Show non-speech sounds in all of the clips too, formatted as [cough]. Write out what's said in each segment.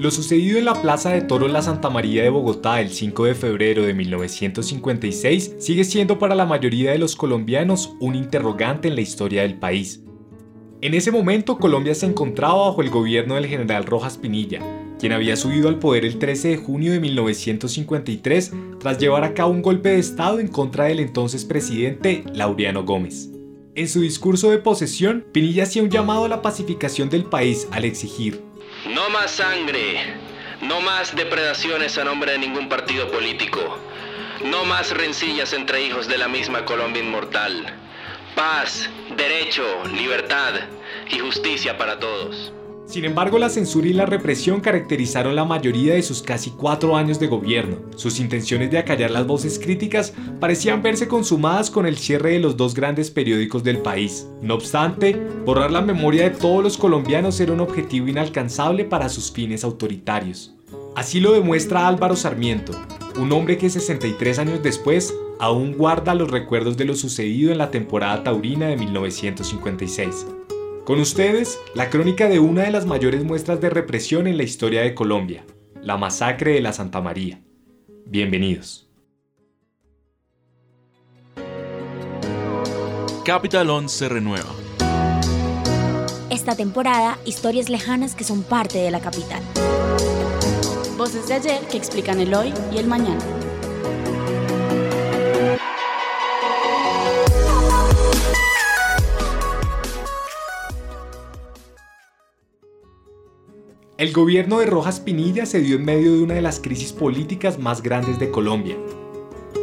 Lo sucedido en la Plaza de Toros La Santa María de Bogotá el 5 de febrero de 1956 sigue siendo para la mayoría de los colombianos un interrogante en la historia del país. En ese momento Colombia se encontraba bajo el gobierno del general Rojas Pinilla, quien había subido al poder el 13 de junio de 1953 tras llevar a cabo un golpe de Estado en contra del entonces presidente Laureano Gómez. En su discurso de posesión, Pinilla hacía un llamado a la pacificación del país al exigir no más sangre, no más depredaciones a nombre de ningún partido político, no más rencillas entre hijos de la misma Colombia inmortal. Paz, derecho, libertad y justicia para todos. Sin embargo, la censura y la represión caracterizaron la mayoría de sus casi cuatro años de gobierno. Sus intenciones de acallar las voces críticas parecían verse consumadas con el cierre de los dos grandes periódicos del país. No obstante, borrar la memoria de todos los colombianos era un objetivo inalcanzable para sus fines autoritarios. Así lo demuestra Álvaro Sarmiento, un hombre que 63 años después aún guarda los recuerdos de lo sucedido en la temporada taurina de 1956. Con ustedes, la crónica de una de las mayores muestras de represión en la historia de Colombia, la masacre de la Santa María. Bienvenidos. Capital 11 se renueva. Esta temporada, historias lejanas que son parte de la capital. Voces de ayer que explican el hoy y el mañana. El gobierno de Rojas Pinilla se dio en medio de una de las crisis políticas más grandes de Colombia.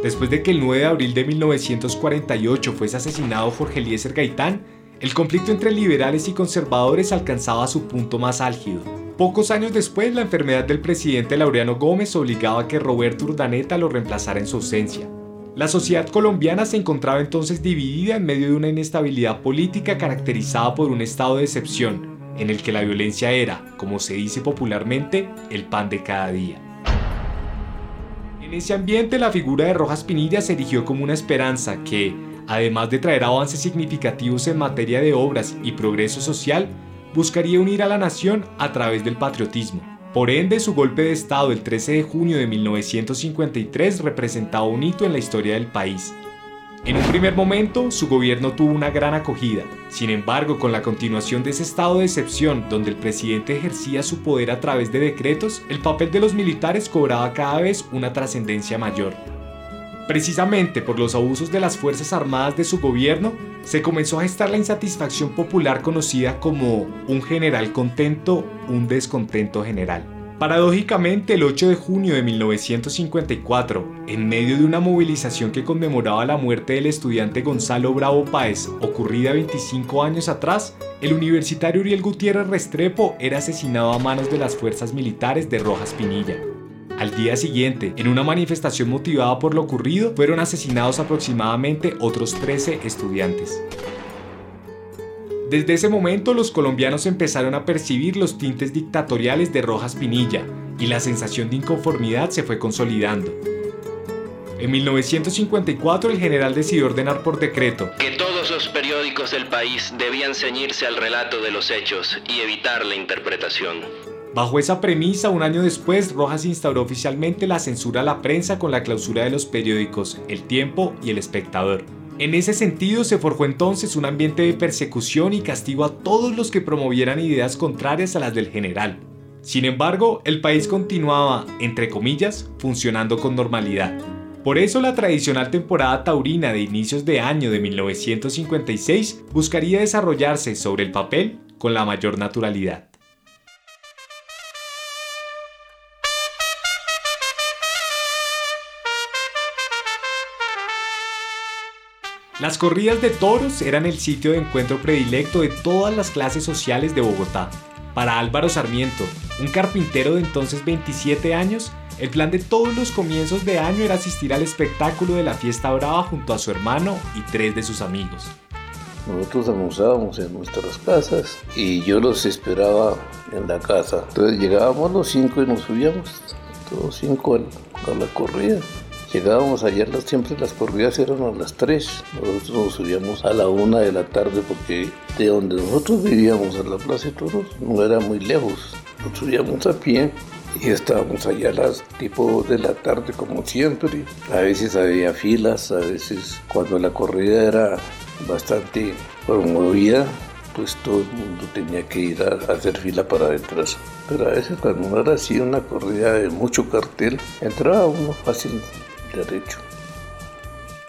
Después de que el 9 de abril de 1948 fuese asesinado Jorge Eliezer Gaitán, el conflicto entre liberales y conservadores alcanzaba su punto más álgido. Pocos años después, la enfermedad del presidente Laureano Gómez obligaba a que Roberto Urdaneta lo reemplazara en su ausencia. La sociedad colombiana se encontraba entonces dividida en medio de una inestabilidad política caracterizada por un estado de excepción, en el que la violencia era, como se dice popularmente, el pan de cada día. En ese ambiente la figura de Rojas Pinilla se erigió como una esperanza que, además de traer avances significativos en materia de obras y progreso social, buscaría unir a la nación a través del patriotismo. Por ende, su golpe de Estado el 13 de junio de 1953 representaba un hito en la historia del país, en un primer momento, su gobierno tuvo una gran acogida. Sin embargo, con la continuación de ese estado de excepción donde el presidente ejercía su poder a través de decretos, el papel de los militares cobraba cada vez una trascendencia mayor. Precisamente por los abusos de las Fuerzas Armadas de su gobierno, se comenzó a gestar la insatisfacción popular conocida como un general contento, un descontento general. Paradójicamente, el 8 de junio de 1954, en medio de una movilización que conmemoraba la muerte del estudiante Gonzalo Bravo Páez, ocurrida 25 años atrás, el universitario Uriel Gutiérrez Restrepo era asesinado a manos de las fuerzas militares de Rojas Pinilla. Al día siguiente, en una manifestación motivada por lo ocurrido, fueron asesinados aproximadamente otros 13 estudiantes. Desde ese momento los colombianos empezaron a percibir los tintes dictatoriales de Rojas Pinilla y la sensación de inconformidad se fue consolidando. En 1954 el general decidió ordenar por decreto que todos los periódicos del país debían ceñirse al relato de los hechos y evitar la interpretación. Bajo esa premisa, un año después, Rojas instauró oficialmente la censura a la prensa con la clausura de los periódicos El Tiempo y El Espectador. En ese sentido se forjó entonces un ambiente de persecución y castigo a todos los que promovieran ideas contrarias a las del general. Sin embargo, el país continuaba, entre comillas, funcionando con normalidad. Por eso la tradicional temporada taurina de inicios de año de 1956 buscaría desarrollarse sobre el papel con la mayor naturalidad. Las corridas de toros eran el sitio de encuentro predilecto de todas las clases sociales de Bogotá. Para Álvaro Sarmiento, un carpintero de entonces 27 años, el plan de todos los comienzos de año era asistir al espectáculo de la fiesta brava junto a su hermano y tres de sus amigos. Nosotros almorzábamos en nuestras casas y yo los esperaba en la casa. Entonces llegábamos los cinco y nos subíamos, todos cinco a la corrida. Llegábamos allá, siempre las corridas eran a las 3. Nosotros nos subíamos a la 1 de la tarde porque de donde nosotros vivíamos a la Plaza de Toros no era muy lejos. Nos subíamos a pie y estábamos allá a las tipo de la tarde como siempre. A veces había filas, a veces cuando la corrida era bastante promovida, pues todo el mundo tenía que ir a, hacer fila para entrar. Pero a veces cuando no era así una corrida de mucho cartel, entraba uno fácil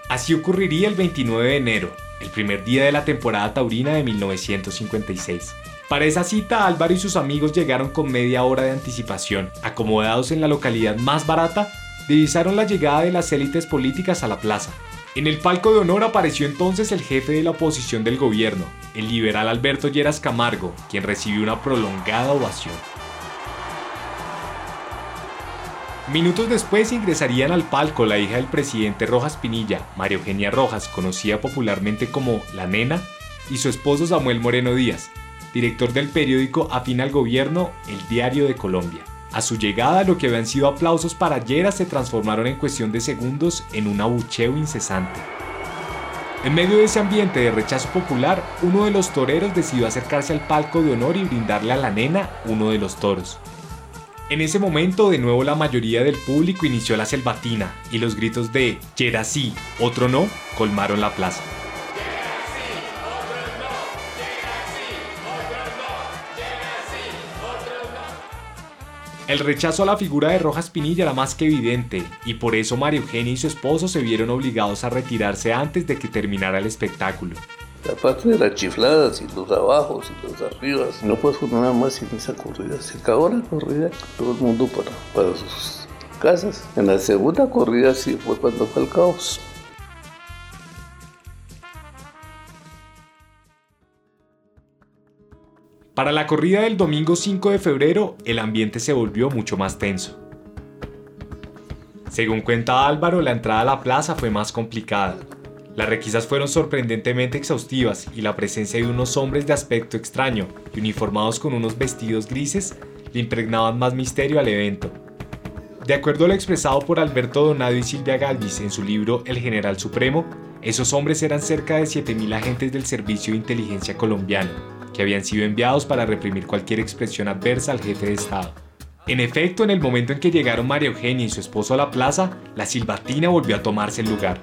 Así ocurriría el 29 de enero, el primer día de la temporada taurina de 1956. Para esa cita, Álvaro y sus amigos llegaron con media hora de anticipación. Acomodados en la localidad más barata, divisaron la llegada de las élites políticas a la plaza. En el palco de honor apareció entonces el jefe de la oposición del gobierno, el liberal Alberto Lleras Camargo, quien recibió una prolongada ovación. Minutos después ingresarían al palco la hija del presidente Rojas Pinilla, María Eugenia Rojas, conocida popularmente como La Nena, y su esposo Samuel Moreno Díaz, director del periódico afín al gobierno El Diario de Colombia. A su llegada, lo que habían sido aplausos para Lleras se transformaron en cuestión de segundos en un abucheo incesante. En medio de ese ambiente de rechazo popular, uno de los toreros decidió acercarse al palco de honor y brindarle a la nena uno de los toros. En ese momento, de nuevo la mayoría del público inició la selvatina y los gritos de Yera sí, otro no, colmaron la plaza. El rechazo a la figura de Rojas Pinilla era más que evidente, y por eso María Eugenia y su esposo se vieron obligados a retirarse antes de que terminara el espectáculo. La parte de las chifladas y los abajos y los arribas. No pasó nada más en esa corrida. Se acabó la corrida, todo el mundo para, para sus casas. En la segunda corrida sí fue cuando fue el caos. Para la corrida del domingo 5 de febrero, el ambiente se volvió mucho más tenso. Según cuenta Álvaro, la entrada a la plaza fue más complicada. Las requisas fueron sorprendentemente exhaustivas y la presencia de unos hombres de aspecto extraño y uniformados con unos vestidos grises le impregnaban más misterio al evento. De acuerdo a lo expresado por Alberto Donado y Silvia Galvis en su libro El General Supremo, esos hombres eran cerca de 7.000 agentes del Servicio de Inteligencia colombiano, que habían sido enviados para reprimir cualquier expresión adversa al jefe de Estado. En efecto, en el momento en que llegaron María Eugenia y su esposo a la plaza, la silbatina volvió a tomarse el lugar.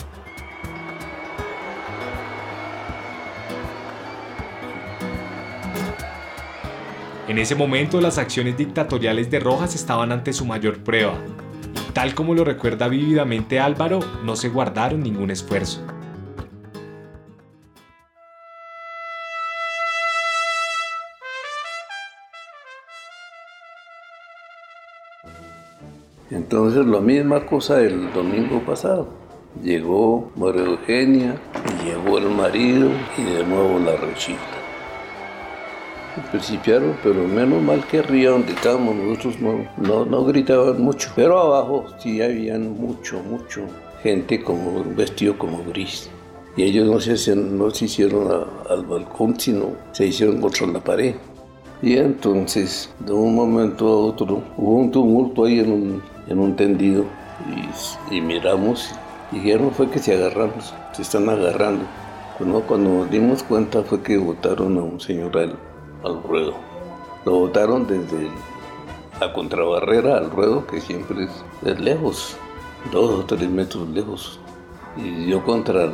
En ese momento las acciones dictatoriales de Rojas estaban ante su mayor prueba. Tal como lo recuerda vívidamente Álvaro, no se guardaron ningún esfuerzo. Entonces la misma cosa el domingo pasado. Llegó María Eugenia, llegó el marido y de nuevo la rechifla principiaron, pero menos mal que arriba donde estábamos nosotros no, no, gritaban mucho. Pero abajo sí habían mucho, mucho gente como vestido como gris. Y ellos no se, no se hicieron al balcón, sino se hicieron contra la pared. Y entonces, de un momento a otro, hubo un tumulto ahí en un, en un tendido. Y, miramos, y dijeron fue que se agarraron, se están agarrando. Bueno, cuando nos dimos cuenta fue que votaron a un señor al, ruedo. Lo botaron desde la contrabarrera al ruedo, que siempre es, lejos, dos o tres metros lejos. Y dio contra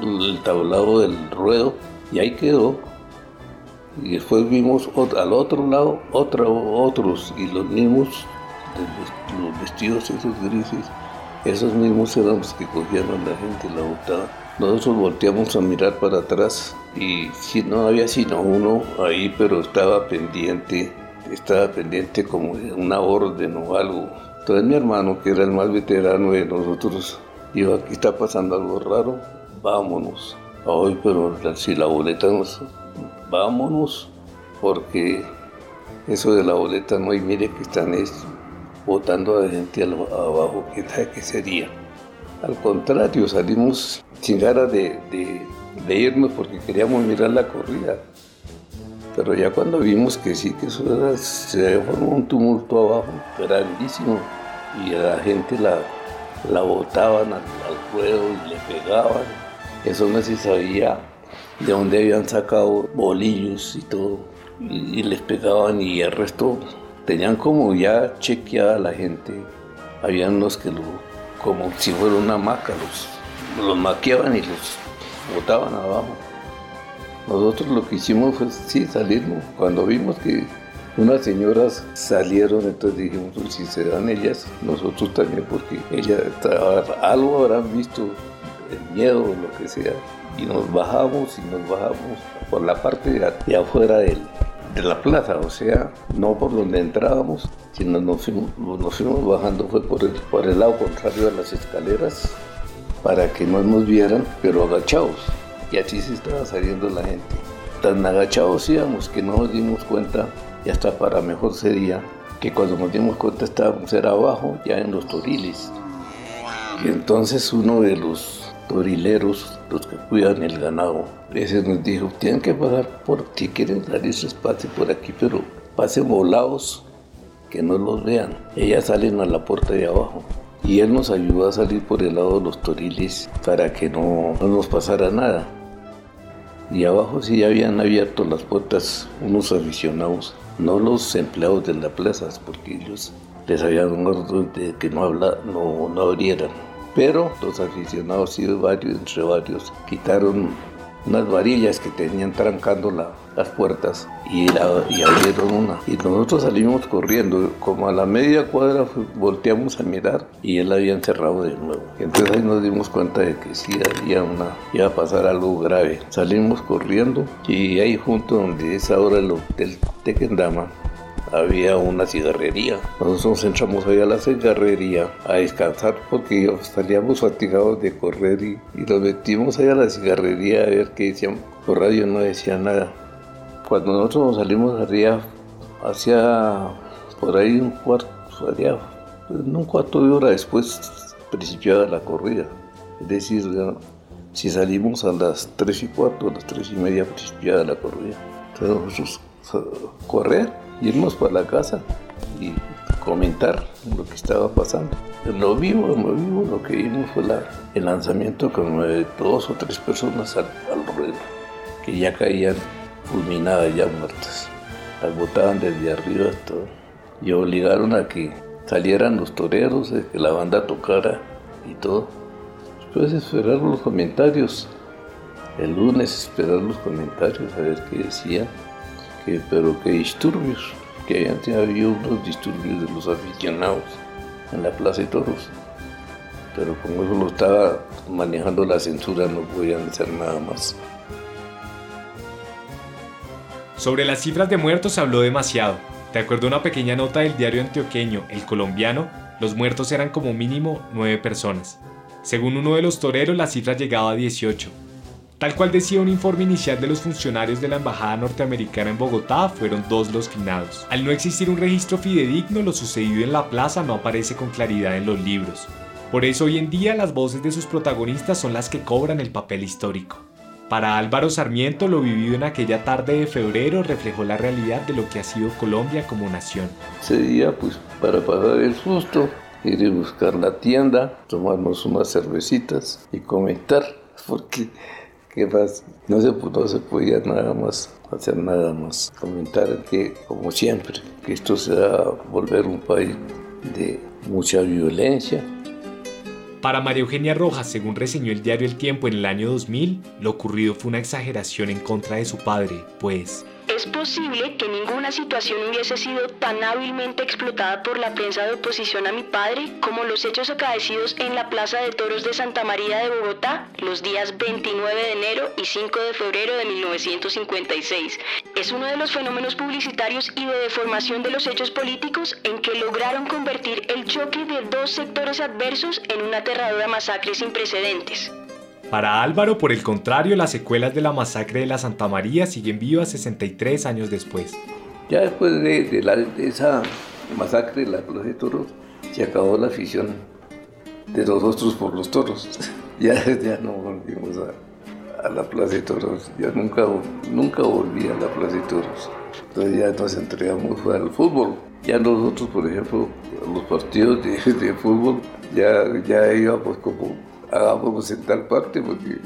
el, tablado del ruedo y ahí quedó. Y después vimos al otro lado otros y los mismos, los vestidos esos grises, esos mismos eran los que cogían a la gente la botaban. Nosotros volteamos a mirar para atrás y no había sino uno ahí, pero estaba pendiente, estaba pendiente como una orden o algo. Entonces mi hermano, que era el más veterano de nosotros, dijo, aquí está pasando algo raro, vámonos. Ay, pero si la boleta nos... Vámonos, porque eso de la boleta no hay, mire que están es, botando a gente abajo, ¿qué tal que sería? Al contrario, salimos sin ganas de, de, irnos porque queríamos mirar la corrida. Pero ya cuando vimos que sí, que eso era, se formó un tumulto abajo grandísimo y la gente la, la botaban al, ruedo y le pegaban. Eso no se sabía de dónde habían sacado bolillos y todo. Y, les pegaban y el resto tenían como ya chequeada la gente. Habían los que lo, como si fuera una maca, los, los y los botaban abajo. Nosotros lo que hicimos fue sí salirnos. Cuando vimos que unas señoras salieron, entonces dijimos, pues, si se dan ellas, nosotros también, porque ellas algo habrán visto, el miedo o lo que sea, y nos bajamos y nos bajamos por la parte de, afuera de la plaza, o sea, no por donde entrábamos, sino nos fuimos, bajando, fue por el, lado contrario a las escaleras, para que no nos vieran, pero agachados, y así se estaba saliendo la gente. Tan agachados íbamos que no nos dimos cuenta y hasta para mejor sería que cuando nos dimos cuenta estábamos era abajo, ya en los toriles. Y entonces uno de los torileros, los que cuidan el ganado, ese nos dijo, tienen que pasar por, si quieren salirse espacio por aquí, pero pasen volados, que no los vean. Ellas salen a la puerta de abajo. Y él nos ayudó a salir por el lado de los toriles para que no, no nos pasara nada. Y abajo sí habían abierto las puertas unos aficionados no los empleados de la plaza, porque ellos les habían orden de que no, habla, no, no abrieran. Pero los aficionados, y varios, entre varios, quitaron unas varillas que tenían trancando las puertas y, abrieron una. Y nosotros salimos corriendo, como a la media cuadra volteamos a mirar y él había encerrado de nuevo. Entonces ahí nos dimos cuenta de que sí había una, iba a pasar algo grave. Salimos corriendo y ahí junto donde es ahora el hotel Tequendama, había una cigarrería. Nosotros entramos ahí a la cigarrería a descansar porque salíamos fatigados de correr y, nos metimos ahí a la cigarrería a ver qué decían. Por radio no decía nada. Cuando nosotros nos salimos arriba, hacia por ahí un cuarto, hacia, un cuarto de hora después principiaba la corrida. Es decir, si salimos a las 3 y cuarto, a las 3 y media principiaba la corrida. Entonces correr irnos para la casa y comentar lo que estaba pasando. Lo vivo, lo vivo, lo que vimos fue el lanzamiento con dos o tres personas al, ruedo, que ya caían fulminadas, ya muertas. Las botaban desde arriba todo. y obligaron a que salieran los toreros, que la banda tocara y todo. Después esperar los comentarios. El lunes esperar los comentarios a ver qué decían pero qué disturbios, que habían habido unos disturbios de los aficionados en la Plaza de Toros. Pero como eso lo estaba manejando la censura, no podían hacer nada más. Sobre las cifras de muertos se habló demasiado. De acuerdo a una pequeña nota del diario antioqueño El Colombiano, los muertos eran como mínimo 9 personas. Según uno de los toreros, la cifra llegaba a 18, Tal cual decía un informe inicial de los funcionarios de la Embajada norteamericana en Bogotá, fueron dos los finados. Al no existir un registro fidedigno, lo sucedido en la plaza no aparece con claridad en los libros. Por eso hoy en día las voces de sus protagonistas son las que cobran el papel histórico. Para Álvaro Sarmiento, lo vivido en aquella tarde de febrero reflejó la realidad de lo que ha sido Colombia como nación. Ese día, pues, para pasar el susto, ir a buscar la tienda, tomarnos unas cervecitas y comentar, porque ¿Qué pasa? No se, podía nada más hacer nada más. Comentar que, como siempre, que esto se va a volver un país de mucha violencia. Para María Eugenia Rojas, según reseñó el diario El Tiempo en el año 2000, lo ocurrido fue una exageración en contra de su padre, pues es posible que ninguna situación hubiese sido tan hábilmente explotada por la prensa de oposición a mi padre como los hechos acaecidos en la Plaza de Toros de Santa María de Bogotá los días 29 de enero y 5 de febrero de 1956. Es uno de los fenómenos publicitarios y de deformación de los hechos políticos en que lograron convertir el choque de dos sectores adversos en una aterradora masacre sin precedentes. Para Álvaro, por el contrario, las secuelas de la masacre de la Santa María siguen vivas 63 años después. Ya después de, esa masacre de la Plaza de Toros, se acabó la afición de nosotros por los toros. [laughs] ya, ya no volvimos a, la Plaza de Toros, ya nunca, nunca volví a la Plaza de Toros. Entonces ya nos entregamos al fútbol. Ya nosotros, por ejemplo, los partidos de, de fútbol ya, ya íbamos como, hagámonos en tal parte porque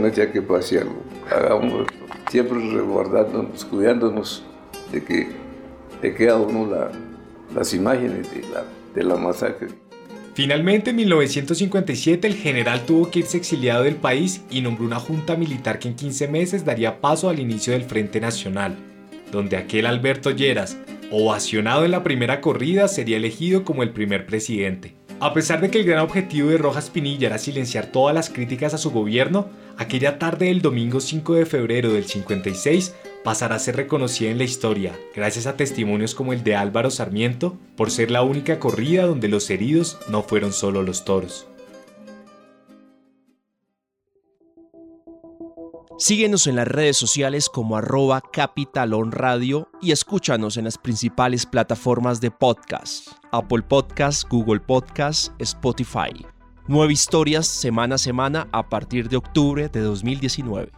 no ya que pase algo, hagamos siempre resguardándonos, cuidándonos de que te queda uno las imágenes de la, de la masacre. Finalmente, en 1957, el general tuvo que irse exiliado del país y nombró una junta militar que en 15 meses daría paso al inicio del Frente Nacional, donde aquel Alberto Lleras, ovacionado en la primera corrida, sería elegido como el primer presidente. A pesar de que el gran objetivo de Rojas Pinilla era silenciar todas las críticas a su gobierno, aquella tarde del domingo 5 de febrero del 56 pasará a ser reconocida en la historia, gracias a testimonios como el de Álvaro Sarmiento, por ser la única corrida donde los heridos no fueron solo los toros. Síguenos en las redes sociales como arroba Capitalón Radio y escúchanos en las principales plataformas de podcast, Apple Podcasts, Google Podcasts, Spotify. Nueve historias semana a semana a partir de octubre de 2019.